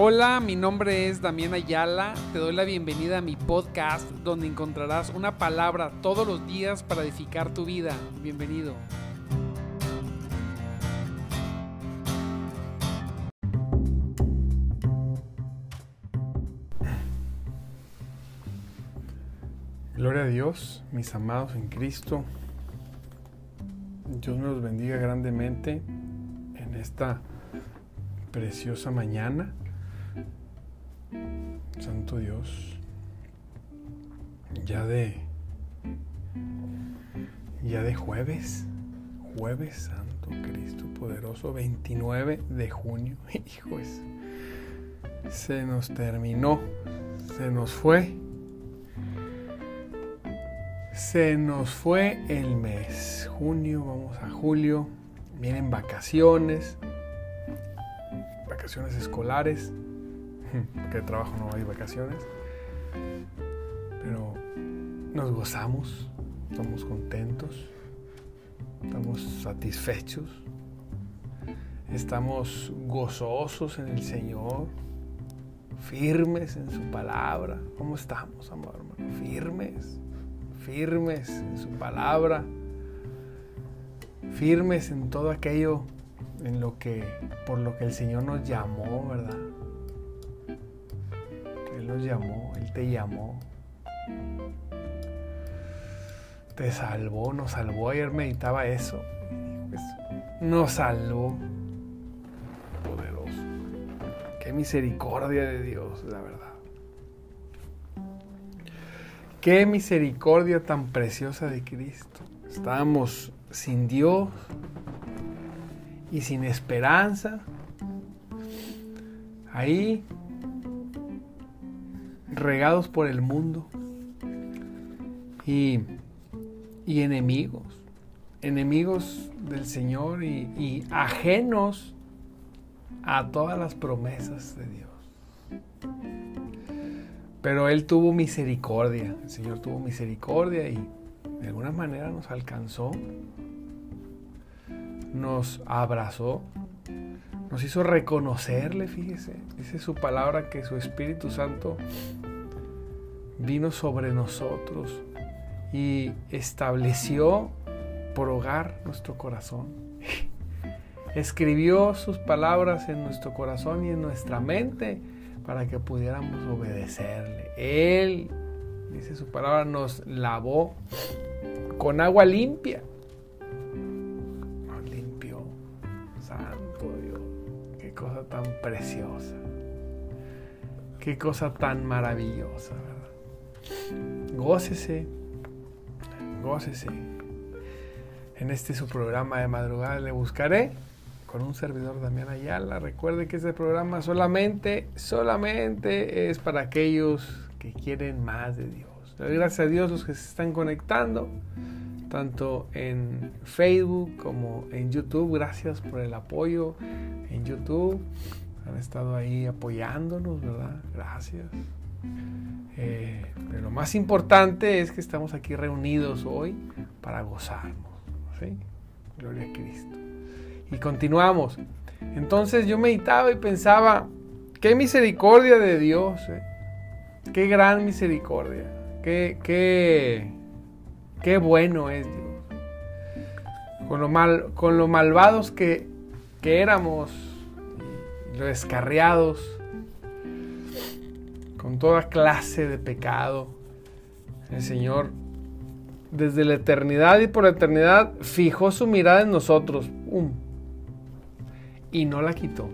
Hola, mi nombre es Damián Ayala. Te doy la bienvenida a mi podcast donde encontrarás una palabra todos los días para edificar tu vida. Bienvenido. Gloria a Dios, mis amados en Cristo. Dios los bendiga grandemente en esta preciosa mañana. Santo Dios, ya de ya de jueves, jueves Santo Cristo poderoso, 29 de junio. Hijos, se nos terminó, se nos fue se nos fue el mes, junio, vamos a julio, vienen vacaciones, vacaciones escolares, porque de trabajo no hay vacaciones, pero nos gozamos, estamos contentos, estamos satisfechos, estamos gozosos en el Señor, firmes en su palabra. ¿Cómo estamos, amor hermano? Firmes firmes en su palabra, firmes en todo aquello en lo que por lo que el Señor nos llamó, ¿verdad? Él nos llamó, Él te llamó. Te salvó, nos salvó. Ayer meditaba eso. Nos salvó. Poderoso. Qué misericordia de Dios, la verdad. Qué misericordia tan preciosa de Cristo. Estábamos sin Dios y sin esperanza. Ahí, regados por el mundo. Y, y enemigos. Enemigos del Señor y, y ajenos a todas las promesas de Dios. Pero Él tuvo misericordia, el Señor tuvo misericordia y de alguna manera nos alcanzó, nos abrazó, nos hizo reconocerle, fíjese, dice su palabra que su Espíritu Santo vino sobre nosotros y estableció por hogar nuestro corazón. Escribió sus palabras en nuestro corazón y en nuestra mente para que pudiéramos obedecerle. Él, dice su palabra, nos lavó con agua limpia. Tan preciosa. Qué cosa tan maravillosa, ¿verdad? Gócese. Gócese. En este su programa de madrugada le buscaré con un servidor Damián Ayala. Recuerde que este programa solamente, solamente es para aquellos que quieren más de Dios. Gracias a Dios los que se están conectando, tanto en Facebook como en YouTube. Gracias por el apoyo en YouTube. Han estado ahí apoyándonos, ¿verdad? Gracias. Eh, pero lo más importante es que estamos aquí reunidos hoy para gozarnos. ¿sí? Gloria a Cristo. Y continuamos. Entonces yo meditaba y pensaba, qué misericordia de Dios, eh. qué gran misericordia, qué, qué, qué bueno es Dios. Con lo, mal, con lo malvados que, que éramos, descarriados, con toda clase de pecado, el Señor desde la eternidad y por la eternidad fijó su mirada en nosotros. Um, y no la quitó.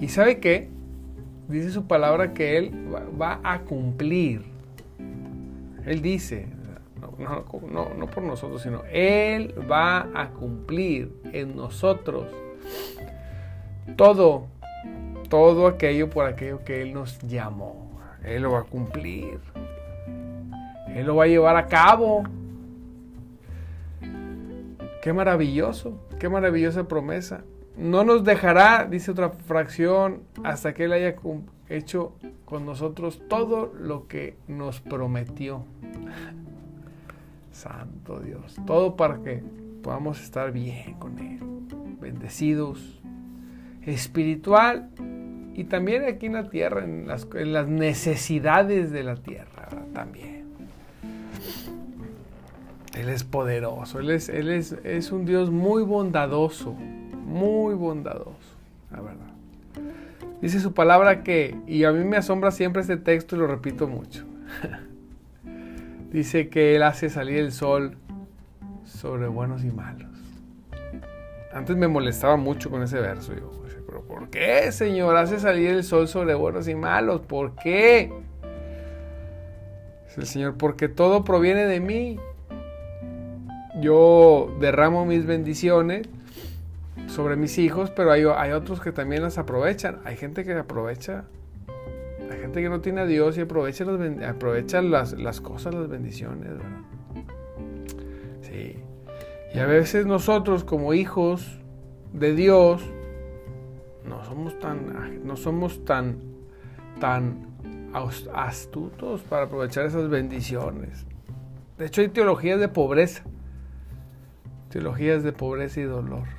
¿Y sabe qué? Dice su palabra que Él va a cumplir. Él dice, no, por nosotros, sino Él va a cumplir en nosotros todo, todo aquello por aquello que Él nos llamó. Él lo va a cumplir. Él lo va a llevar a cabo. Qué maravilloso. Qué maravillosa promesa. No nos dejará, dice otra fracción, hasta que Él haya hecho con nosotros todo lo que nos prometió. Santo Dios. Todo para que podamos estar bien con Él. Bendecidos espiritual y también aquí en la tierra, en las, necesidades de la tierra también. Él es poderoso, Él es, él es, es un Dios muy bondadoso, muy bondadoso, la verdad. Dice su palabra que, y a mí me asombra siempre este texto y lo repito mucho. Dice que Él hace salir el sol sobre buenos y malos. Antes me molestaba mucho con ese verso. Yo, pero ¿por qué, Señor, hace salir el sol sobre buenos y malos? ¿Por qué? Dice el Señor, porque todo proviene de mí. Yo derramo mis bendiciones sobre mis hijos, pero hay, hay otros que también las aprovechan. Hay gente que aprovecha hay gente que no tiene a Dios y aprovecha las, las, las cosas, las bendiciones, ¿verdad? Sí. Y a veces nosotros como hijos de Dios no somos tan, no somos tan, tan astutos para aprovechar esas bendiciones. De hecho hay teologías de pobreza, teologías de pobreza y dolor.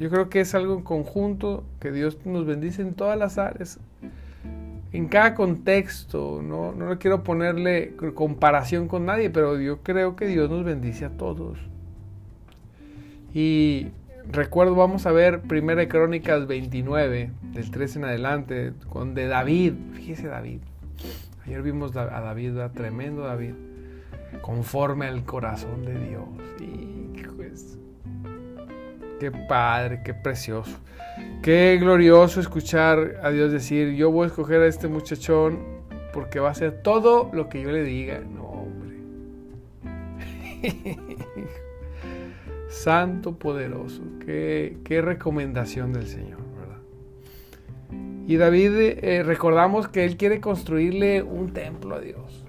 Yo creo que es algo en conjunto que Dios nos bendice en todas las áreas en cada contexto, no, no quiero ponerle comparación con nadie, pero yo creo que Dios nos bendice a todos. Y recuerdo, vamos a ver Primera Crónicas 29, del 13 en adelante, con de David. Fíjese David. Ayer vimos a David, a tremendo David, conforme al corazón de Dios. Qué padre, qué precioso. Qué glorioso escuchar a Dios decir, yo voy a escoger a este muchachón porque va a hacer todo lo que yo le diga. No, hombre. Santo poderoso. Qué, recomendación del Señor, ¿verdad? Y David, eh, recordamos que él quiere construirle un templo a Dios.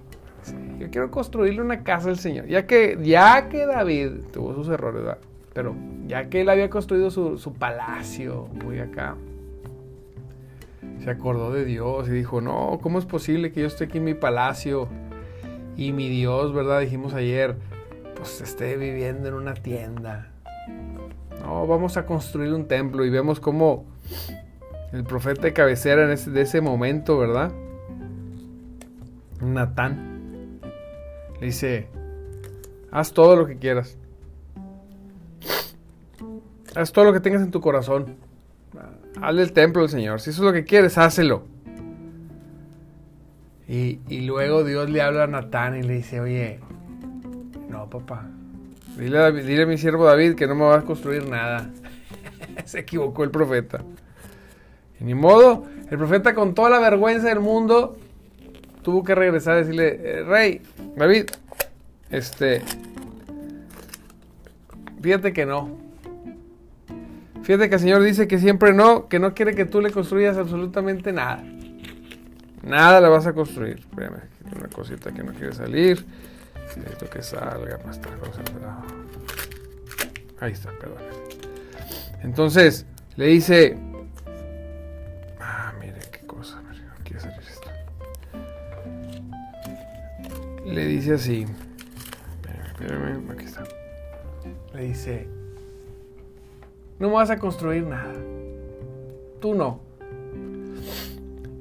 yo quiero construirle una casa al Señor. Ya que, ya que David tuvo sus errores, ¿verdad? Pero ya que él había construido su, palacio, muy acá, se acordó de Dios y dijo, no, ¿cómo es posible que yo esté aquí en mi palacio y mi Dios, ¿verdad? Dijimos ayer, pues esté viviendo en una tienda. No, vamos a construir un templo y vemos cómo el profeta de cabecera de ese momento, ¿verdad? Natán le dice, haz todo lo que quieras. Haz todo lo que tengas en tu corazón. Hazle el templo al Señor. Si eso es lo que quieres, hácelo. Y, luego Dios le habla a Natán y le dice, oye, no, papá. Dile a, dile a mi siervo David que no me va a construir nada. Se equivocó el profeta. Y ni modo, el profeta con toda la vergüenza del mundo tuvo que regresar a decirle, eh, rey, David, este, fíjate que no, Fíjate que el Señor dice que siempre no, que no quiere que tú le construyas absolutamente nada. Nada le vas a construir. Espérame, una cosita que no quiere salir. Necesito que salga para estar concentrado. Ahí está, perdón. Entonces, le dice. Ah, mire qué cosa. No quiere salir esto. Le dice así. Espérame, espérame, aquí está. Le dice no me vas a construir nada. Tú no.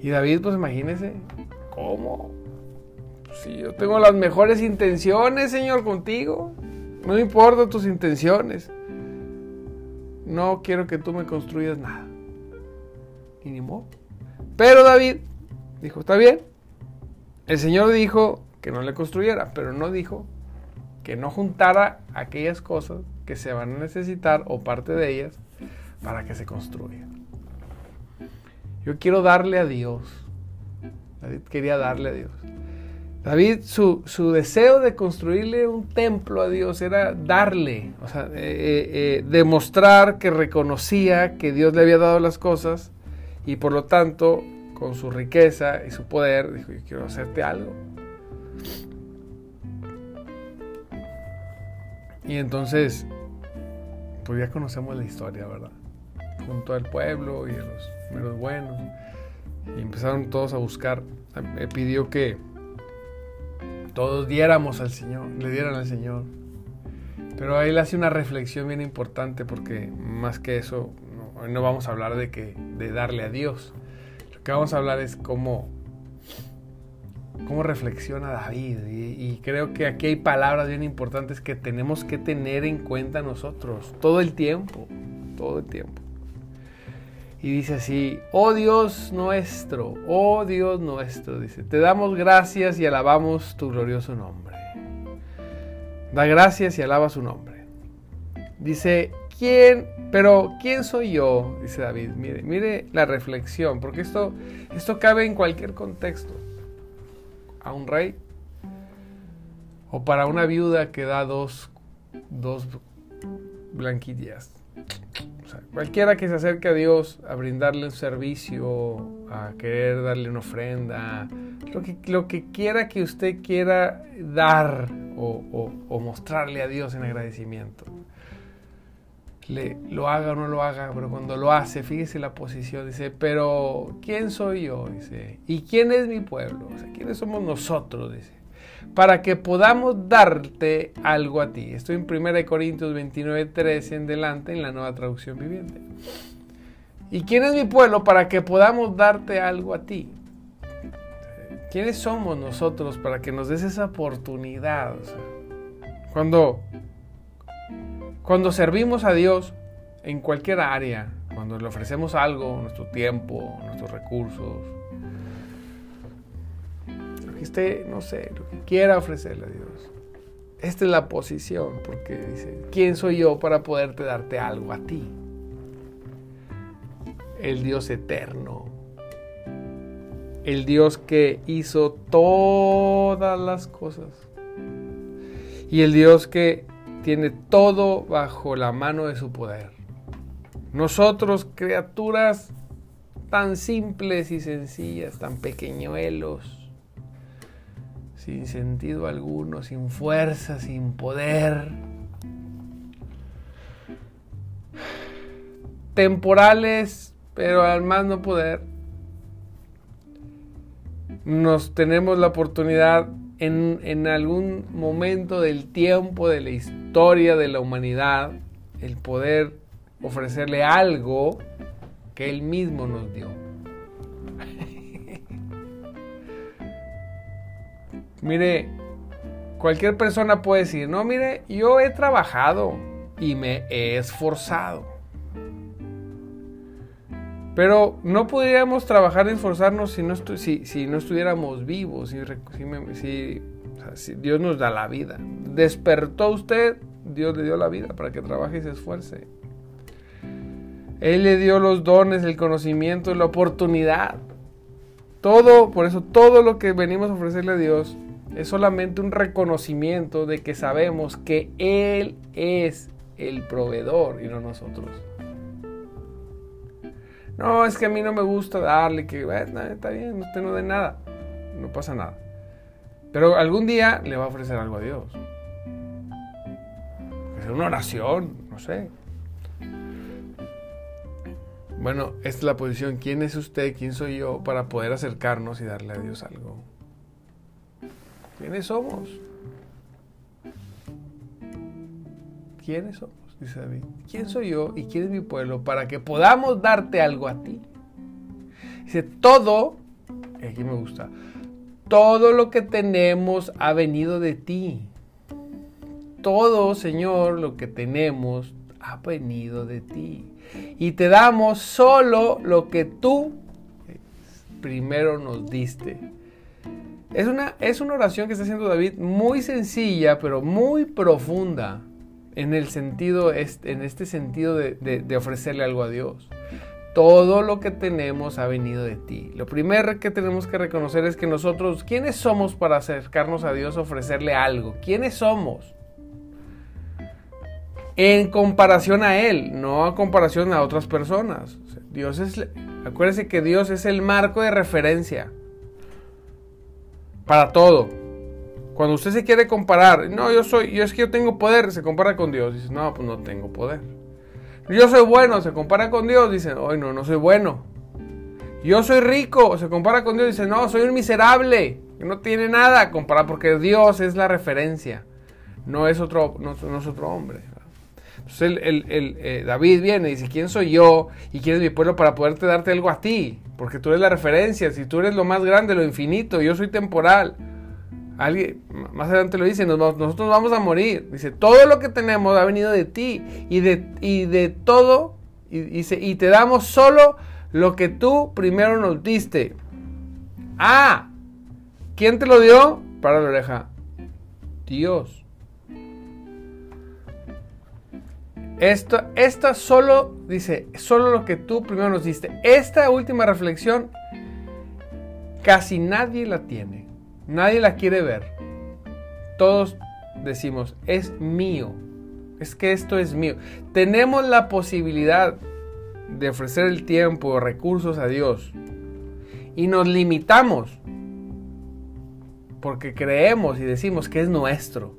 Y David, pues imagínese, ¿cómo? Si yo tengo las mejores intenciones, Señor, contigo. No me importan tus intenciones. No quiero que tú me construyas nada. Y ni modo. Pero David dijo, está bien. El Señor dijo que no le construyera, pero no dijo que no juntara aquellas cosas que se van a necesitar o parte de ellas para que se construya. Yo quiero darle a Dios. David quería darle a Dios. David, su, deseo de construirle un templo a Dios era darle, o sea, eh, eh, eh, demostrar que reconocía que Dios le había dado las cosas y por lo tanto, con su riqueza y su poder, dijo, yo quiero hacerte algo. Y entonces pues ya conocemos la historia, ¿verdad? Junto al pueblo y a los buenos. Y empezaron todos a buscar. Me pidió que todos diéramos al Señor, le dieran al Señor. Pero le hace una reflexión bien importante porque más que eso, Hoy no vamos a hablar de que de darle a Dios. Lo que vamos a hablar es cómo cómo reflexiona David. Y, creo que aquí hay palabras bien importantes que tenemos que tener en cuenta nosotros todo el tiempo, todo el tiempo. Y dice así, oh Dios nuestro, oh Dios nuestro, dice, te damos gracias y alabamos tu glorioso nombre. Da gracias y alaba su nombre. Dice, ¿quién? Pero ¿quién soy yo? Dice David. Mire, mire la reflexión, porque esto, esto cabe en cualquier contexto a un rey o para una viuda que da dos, dos blanquillas. cualquiera que se acerque a Dios a brindarle un servicio, a querer darle una ofrenda, lo que, lo que quiera que usted quiera dar o, o mostrarle a Dios en agradecimiento lo haga o no lo haga, pero cuando lo hace, fíjese la posición, dice, pero ¿quién soy yo? Dice, ¿y quién es mi pueblo? O sea, ¿quiénes somos nosotros? Dice, para que podamos darte algo a ti. Estoy en 1 Corintios 29, 13 en delante, en la nueva traducción viviente. ¿Y quién es mi pueblo para que podamos darte algo a ti? ¿Quiénes somos nosotros para que nos des esa oportunidad? cuando cuando servimos a Dios en cualquier área, cuando le ofrecemos algo, nuestro tiempo, nuestros recursos, lo que esté, no sé, lo que quiera ofrecerle a Dios. Esta es la posición, porque dice, ¿quién soy yo para poderte darte algo a ti? El Dios eterno, el Dios que hizo todas las cosas y el Dios que tiene todo bajo la mano de su poder. Nosotros, criaturas tan simples y sencillas, tan pequeñuelos, sin sentido alguno, sin fuerza, sin poder, temporales, pero al más no poder, nos tenemos la oportunidad en, algún momento del tiempo, de la historia de la humanidad, el poder ofrecerle algo que Él mismo nos dio. mire, cualquier persona puede decir, no, mire, yo he trabajado y me he esforzado. Pero no podríamos trabajar y esforzarnos si no, si, no estuviéramos vivos, si, si, Dios nos da la vida. Despertó usted, Dios le dio la vida para que trabaje y se esfuerce. Él le dio los dones, el conocimiento, la oportunidad. Todo, por eso todo lo que venimos a ofrecerle a Dios es solamente un reconocimiento de que sabemos que Él es el proveedor y no nosotros. No, es que a mí no me gusta darle, que está bien, usted no dé nada, no pasa nada. Pero algún día le va a ofrecer algo a Dios. Es una oración, no sé. Bueno, esta es la posición. ¿Quién es usted? ¿Quién soy yo para poder acercarnos y darle a Dios algo? ¿Quiénes somos? ¿Quiénes somos? Dice David, ¿quién soy yo y quién es mi pueblo para que podamos darte algo a ti? Dice, todo, aquí me gusta, todo lo que tenemos ha venido de ti. Todo, Señor, lo que tenemos ha venido de ti. Y te damos solo lo que tú primero nos diste. Es una, es una oración que está haciendo David muy sencilla, pero muy profunda en el sentido, en este sentido de, ofrecerle algo a Dios. Todo lo que tenemos ha venido de ti. Lo primero que tenemos que reconocer es que nosotros, ¿quiénes somos para acercarnos a Dios, ofrecerle algo? ¿Quiénes somos? En comparación a Él, no a comparación a otras personas. Dios es, acuérdese que Dios es el marco de referencia para todo. Cuando usted se quiere comparar, no, yo soy, yo es que yo tengo poder, se compara con Dios. Dice, no, pues no tengo poder. Yo soy bueno, se compara con Dios, dice, hoy no, no soy bueno. Yo soy rico, se compara con Dios, dice, no, soy un miserable, que no tiene nada, compara porque Dios es la referencia, no es otro, no, es otro hombre. Entonces el, eh, David viene y dice, ¿quién soy yo y quién es mi pueblo para poderte darte algo a ti? Porque tú eres la referencia, si tú eres lo más grande, lo infinito, yo soy temporal. Alguien, más adelante lo dice, nosotros vamos a morir. Dice, todo lo que tenemos ha venido de ti y de, y de todo, y, dice, y te damos solo lo que tú primero nos diste. Ah, ¿quién te lo dio? Para la oreja. Dios. Esto, esta solo, dice, solo lo que tú primero nos diste. Esta última reflexión casi nadie la tiene. Nadie la quiere ver. Todos decimos, es mío. Es que esto es mío. Tenemos la posibilidad de ofrecer el tiempo, recursos a Dios. Y nos limitamos porque creemos y decimos que es nuestro.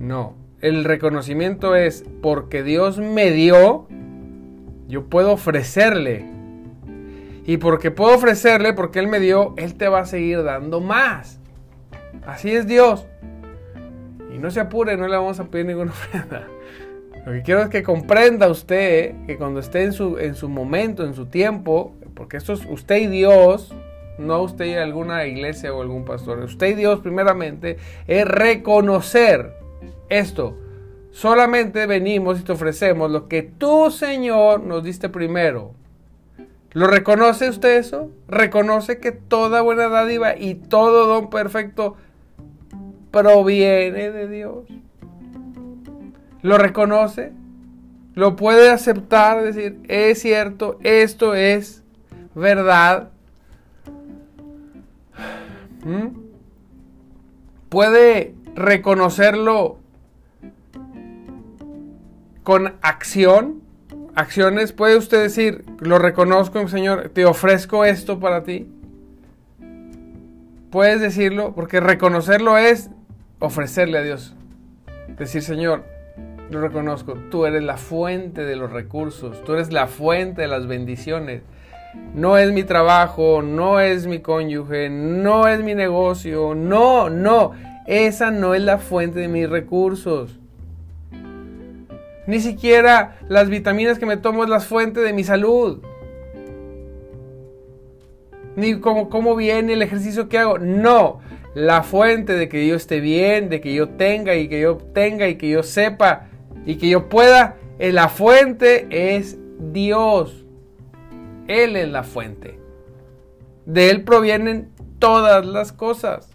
No, el reconocimiento es porque Dios me dio, yo puedo ofrecerle y porque puedo ofrecerle, porque Él me dio, Él te va a seguir dando más. Así es Dios. Y no se apure, no le vamos a pedir ninguna ofrenda. Lo que quiero es que comprenda usted que cuando esté en su, en su momento, en su tiempo, porque esto es usted y Dios, no usted y alguna iglesia o algún pastor, usted y Dios primeramente, es reconocer esto. Solamente venimos y te ofrecemos lo que tú, Señor, nos diste primero. ¿Lo reconoce usted eso? ¿Reconoce que toda buena dádiva y todo don perfecto proviene de Dios? ¿Lo reconoce? ¿Lo puede aceptar? Decir, es cierto, esto es verdad. ¿Mm? ¿Puede reconocerlo con acción? Acciones, puede usted decir, lo reconozco, Señor, te ofrezco esto para ti. Puedes decirlo, porque reconocerlo es ofrecerle a Dios. Decir, Señor, lo reconozco, tú eres la fuente de los recursos, tú eres la fuente de las bendiciones. No es mi trabajo, no es mi cónyuge, no es mi negocio, no, no, esa no es la fuente de mis recursos. Ni siquiera las vitaminas que me tomo es la fuente de mi salud. Ni cómo, cómo viene el ejercicio que hago. No, la fuente de que yo esté bien, de que yo tenga y que yo tenga y que yo sepa y que yo pueda, la fuente es Dios. Él es la fuente. De Él provienen todas las cosas.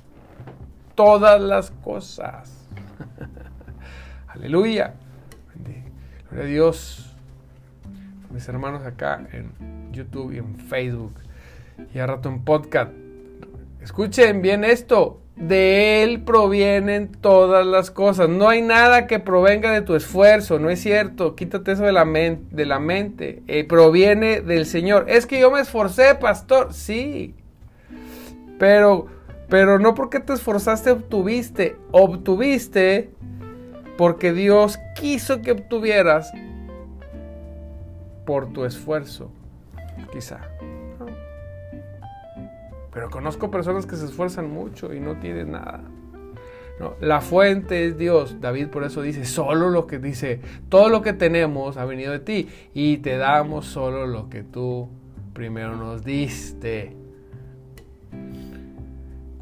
Todas las cosas. Aleluya. A Dios. Mis hermanos acá en YouTube y en Facebook. Y a rato en podcast. Escuchen bien esto. De Él provienen todas las cosas. No hay nada que provenga de tu esfuerzo. No es cierto. Quítate eso de la, de la mente. Eh, proviene del Señor. Es que yo me esforcé, pastor. Sí. Pero, pero no porque te esforzaste obtuviste. Obtuviste porque Dios quiso que obtuvieras por tu esfuerzo, quizá. Pero conozco personas que se esfuerzan mucho y no tienen nada. La fuente es Dios. David por eso dice, solo lo que dice, todo lo que tenemos ha venido de ti y te damos solo lo que tú primero nos diste.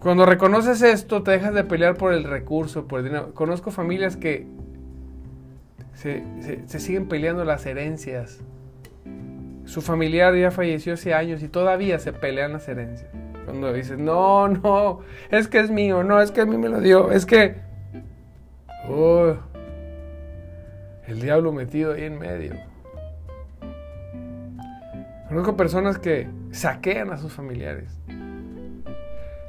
Cuando reconoces esto, te dejas de pelear por el recurso, por el dinero. Conozco familias que se, siguen peleando las herencias. Su familiar ya falleció hace años y todavía se pelean las herencias. Cuando dices, no, no, es que es mío, no, es que a mí me lo dio, es que... Oh, el diablo metido ahí en medio. Conozco personas que saquean a sus familiares.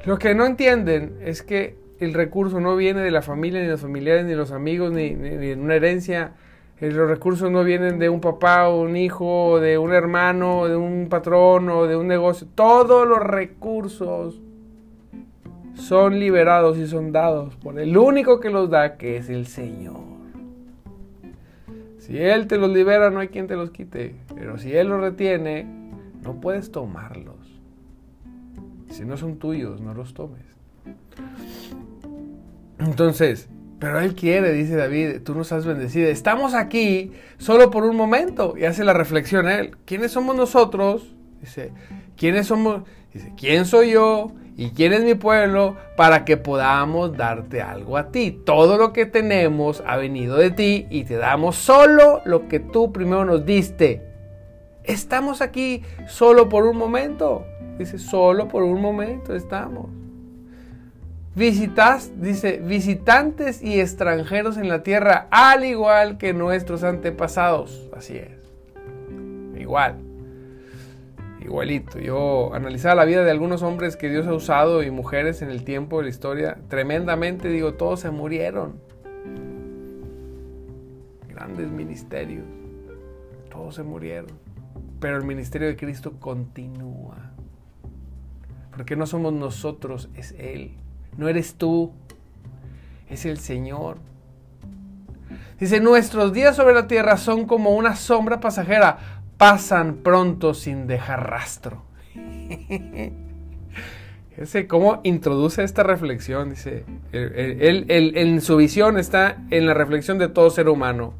Lo que no entienden es que el recurso no viene de la familia, ni de los familiares, ni de los amigos, ni, de una herencia. Eh, los recursos no vienen de un papá o un hijo, de un hermano, de un patrón o de un negocio. Todos los recursos son liberados y son dados por el único que los da, que es el Señor. Si Él te los libera, no hay quien te los quite. Pero si Él los retiene, no puedes tomarlos. Si no son tuyos, no los tomes. Entonces, Pero Él quiere, dice David, tú nos has bendecido. Estamos aquí solo por un momento. Y hace la reflexión Él. ¿Quiénes somos nosotros? Dice, ¿quiénes somos? Dice, ¿quién soy yo? ¿Y quién es mi pueblo? Para que podamos darte algo a ti. Todo lo que tenemos ha venido de ti y te damos solo lo que tú primero nos diste. Estamos aquí solo por un momento. Dice, solo por un momento estamos. Visitas, dice, visitantes y extranjeros en la tierra, al igual que nuestros antepasados. Así es. Igual. Igualito. Yo analizaba la vida de algunos hombres que Dios ha usado y mujeres en el tiempo de la historia. Tremendamente, digo, todos se murieron. Grandes ministerios. Todos se murieron. Pero el ministerio de Cristo continúa. Porque no somos nosotros, es Él. No eres tú, es el Señor. Dice, nuestros días sobre la tierra son como una sombra pasajera, pasan pronto sin dejar rastro. Ese cómo introduce esta reflexión, dice, él, en su visión está en la reflexión de todo ser humano.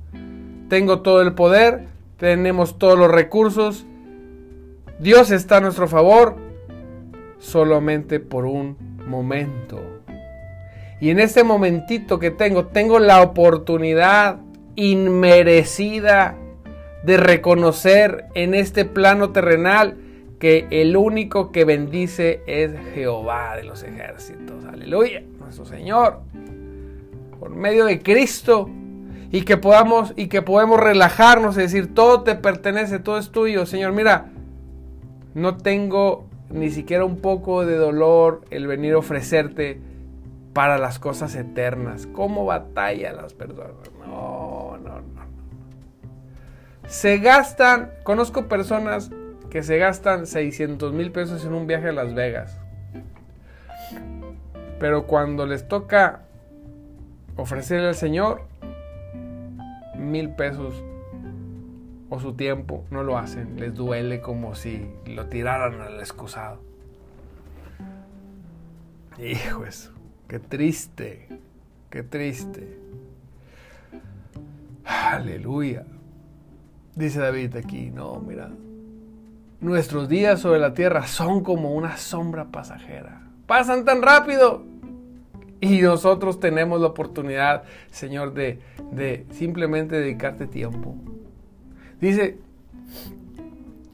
Tengo todo el poder, tenemos todos los recursos, Dios está a nuestro favor, solamente por un momento. Y en este momentito que tengo, tengo la oportunidad inmerecida de reconocer en este plano terrenal que el único que bendice es Jehová de los ejércitos. Aleluya, nuestro Señor. Por medio de Cristo y que podamos y que podemos relajarnos y decir, todo te pertenece, todo es tuyo, Señor. Mira, no tengo ni siquiera un poco de dolor el venir a ofrecerte para las cosas eternas. ¿Cómo batalla las personas? No, no, no. Se gastan, conozco personas que se gastan 600 mil pesos en un viaje a Las Vegas. Pero cuando les toca ofrecerle al Señor mil pesos o su tiempo, no lo hacen. Les duele como si lo tiraran al excusado. Hijo eso, qué triste, qué triste. Aleluya. Dice David aquí, no, mira. Nuestros días sobre la tierra son como una sombra pasajera. Pasan tan rápido. Y nosotros tenemos la oportunidad, Señor, de, de simplemente dedicarte tiempo Dice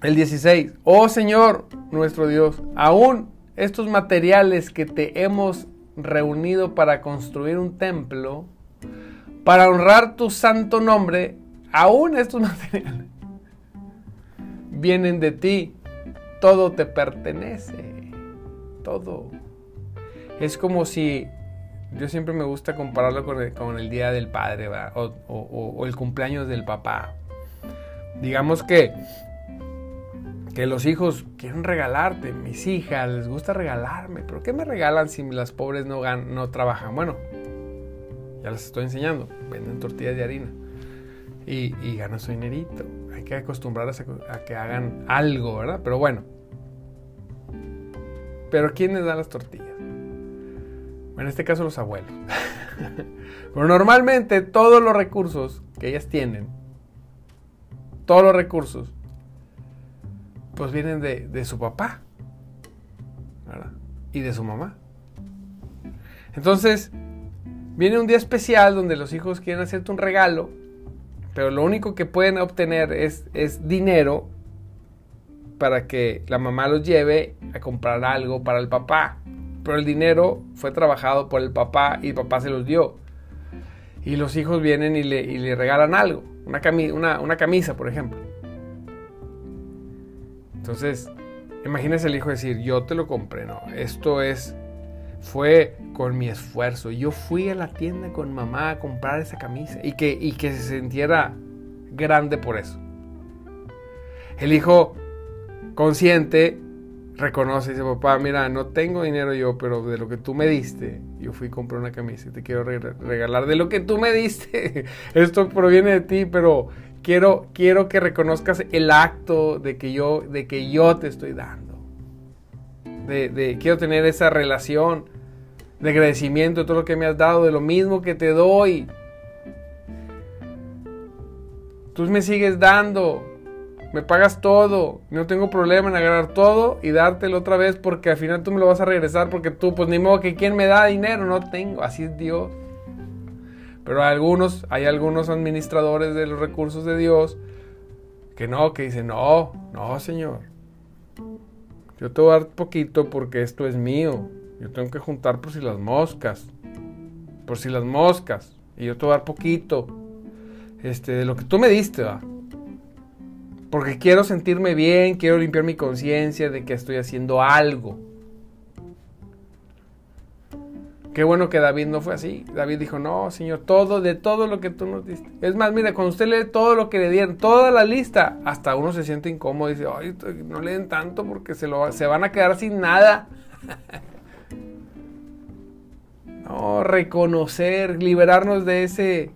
el 16, oh Señor nuestro Dios, aún estos materiales que te hemos reunido para construir un templo, para honrar tu santo nombre, aún estos materiales vienen de ti, todo te pertenece, todo. Es como si, yo siempre me gusta compararlo con el, Día del Padre o, o el cumpleaños del papá digamos que, que los hijos quieren regalarte, mis hijas les gusta regalarme, pero ¿qué me regalan si las pobres no, no trabajan? Bueno, ya les estoy enseñando, venden tortillas de harina y, ganan su dinerito. Hay que acostumbrarlas a, que hagan algo, ¿verdad? Pero bueno. Pero ¿quién les da las tortillas? En este caso los abuelos. Pero normalmente todos los recursos que ellas tienen todos los recursos, pues vienen de, su papá y de su mamá. Entonces, viene un día especial donde los hijos quieren hacerte un regalo, pero lo único que pueden obtener es, es dinero para que la mamá los lleve a comprar algo para el papá. Pero el dinero fue trabajado por el papá y el papá se los dio. Y los hijos vienen y le, regalan algo una, camisa, por ejemplo. Entonces, imagínese el hijo decir, yo te lo compré, no, esto es, fue con mi esfuerzo. Yo fui a la tienda con mamá a comprar esa camisa y que, y que se sintiera grande por eso. El hijo consciente reconoce y dice, papá, mira, no tengo dinero yo, pero de lo que tú me diste, yo fui y compré una camisa y te quiero regalar de lo que tú me diste. Esto proviene de ti, pero quiero, quiero que reconozcas el acto de que yo, de que yo te estoy dando. De, quiero tener esa relación de agradecimiento de todo lo que me has dado, de lo mismo que te doy. Tú me sigues dando, me pagas todo, no tengo problema en agarrar todo y dártelo otra vez porque al final tú me lo vas a regresar porque tú, pues ni modo que quien me da dinero, no tengo, así es Dios. Pero hay algunos, hay algunos administradores de los recursos de Dios que no, que dicen, no, no, Señor. Yo te voy a dar poquito porque esto es mío. Yo tengo que juntar por si las moscas. Por si las moscas. Y yo te voy a dar poquito. Este, de lo que tú me diste, va. Porque quiero sentirme bien, quiero limpiar mi conciencia de que estoy haciendo algo. Qué bueno que David no fue así. David dijo, no, Señor, todo, de todo lo que tú nos diste. Es más, mira, cuando usted lee todo lo que le dieron, toda la lista, hasta uno se siente incómodo y dice, ay, no leen tanto porque se, lo, se van a quedar sin nada. no, reconocer, liberarnos de ese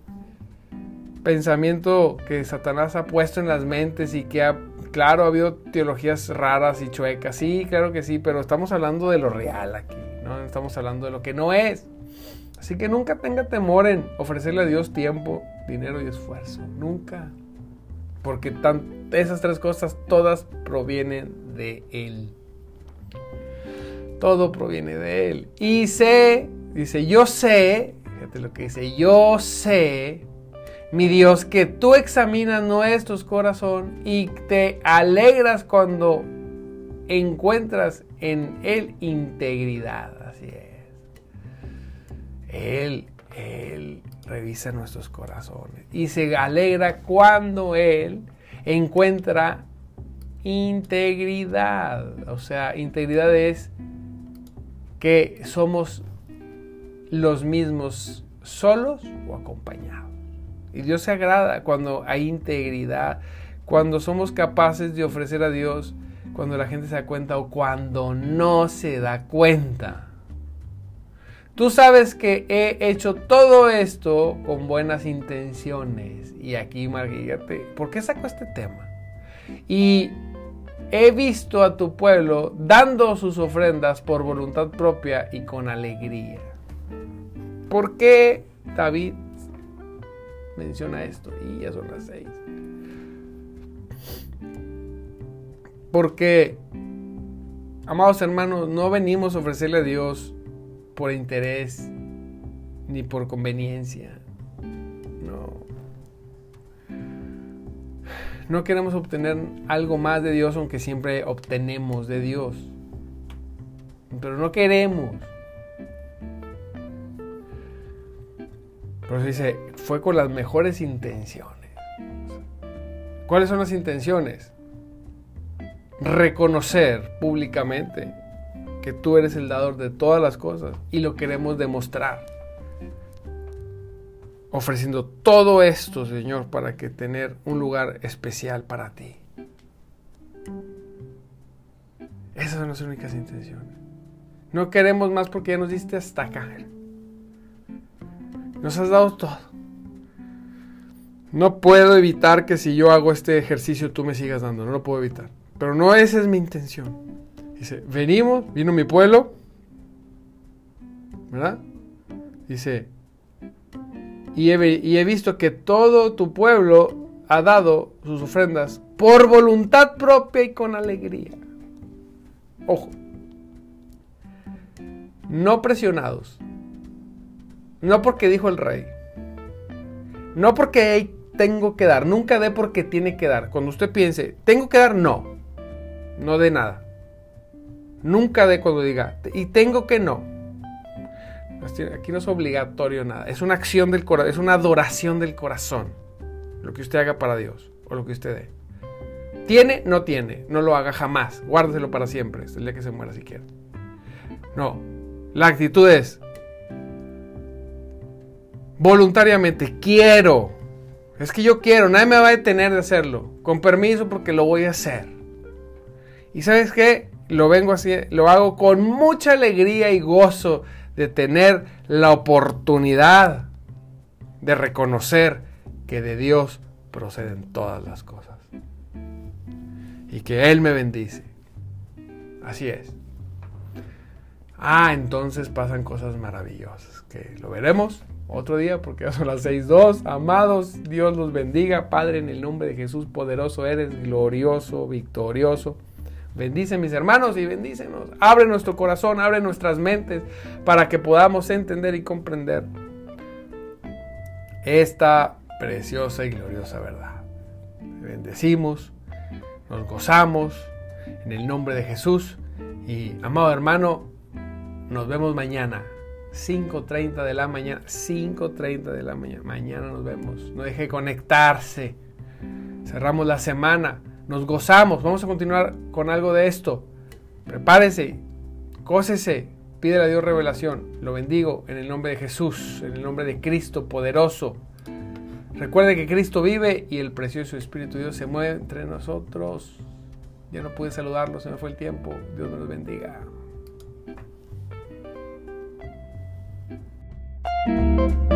pensamiento que Satanás ha puesto en las mentes y que ha, claro, ha habido teologías raras y chuecas. Sí, claro que sí, pero estamos hablando de lo real aquí. ¿no? Estamos hablando de lo que no es. Así que nunca tenga temor en ofrecerle a Dios tiempo, dinero y esfuerzo. Nunca. Porque tan, esas tres cosas todas provienen de Él. Todo proviene de Él. Y sé, dice, yo sé, fíjate lo que dice, yo sé, mi Dios, que tú examinas nuestros corazones y te alegras cuando encuentras en Él integridad. Así es. Él, Él revisa nuestros corazones y se alegra cuando Él encuentra integridad. O sea, integridad es que somos los mismos solos o acompañados. Y Dios se agrada cuando hay integridad, cuando somos capaces de ofrecer a Dios cuando la gente se da cuenta o cuando no se da cuenta. Tú sabes que he hecho todo esto con buenas intenciones. Y aquí, Marguerite, ¿por qué saco este tema? Y he visto a tu pueblo dando sus ofrendas por voluntad propia y con alegría. ¿Por qué David menciona esto? Y ya son las seis. Porque, amados hermanos, no venimos a ofrecerle a Dios por interés ni por conveniencia. No. No queremos obtener algo más de Dios, aunque siempre obtenemos de Dios. Pero no queremos. Pero dice, fue con las mejores intenciones. ¿Cuáles son las intenciones? reconocer públicamente que tú eres el dador de todas las cosas y lo queremos demostrar. Ofreciendo todo esto, Señor, para que tener un lugar especial para ti. Esas son las únicas intenciones. No queremos más porque ya nos diste hasta acá. Nos has dado todo. No puedo evitar que si yo hago este ejercicio tú me sigas dando. No lo puedo evitar. Pero no esa es mi intención. Dice, venimos, vino mi pueblo, ¿verdad? Dice, y he, visto que todo tu pueblo ha dado sus ofrendas por voluntad propia y con alegría. Ojo, no presionados, no porque dijo el rey, no porque tengo que dar, nunca dé porque tiene que dar. Cuando usted piense, tengo que dar, no. No de nada. Nunca de cuando diga, y tengo que no. Aquí no es obligatorio nada. Es una acción del corazón, es una adoración del corazón. Lo que usted haga para Dios o lo que usted dé. Tiene, no tiene. No lo haga jamás. Guárdeselo para siempre. Es el día que se muera si quiere. No. La actitud es voluntariamente quiero. Es que yo quiero. Nadie me va a detener de hacerlo. Con permiso porque lo voy a hacer. Y sabes qué? Lo vengo así, lo hago con mucha alegría y gozo de tener la oportunidad de reconocer que de Dios proceden todas las cosas. Y que Él me bendice. Así es. Ah, entonces pasan cosas maravillosas, que lo veremos otro día porque ya son las 6.2. Amados, Dios los bendiga. Padre, en el nombre de Jesús, poderoso eres, glorioso, victorioso. Bendice mis hermanos y bendícenos. Abre nuestro corazón, abre nuestras mentes para que podamos entender y comprender esta preciosa y gloriosa verdad. Bendecimos, nos gozamos en el nombre de Jesús y amado hermano, nos vemos mañana. 5.30 de la mañana. 5.30 de la mañana. Mañana nos vemos. No deje conectarse. Cerramos la semana. Nos gozamos. Vamos a continuar con algo de esto. Prepárese. Cósese. Pídele a Dios revelación. Lo bendigo en el nombre de Jesús. En el nombre de Cristo poderoso. Recuerde que Cristo vive y el precioso Espíritu de Dios se mueve entre nosotros. Ya no pude saludarlo, se me fue el tiempo. Dios me los bendiga. Thank you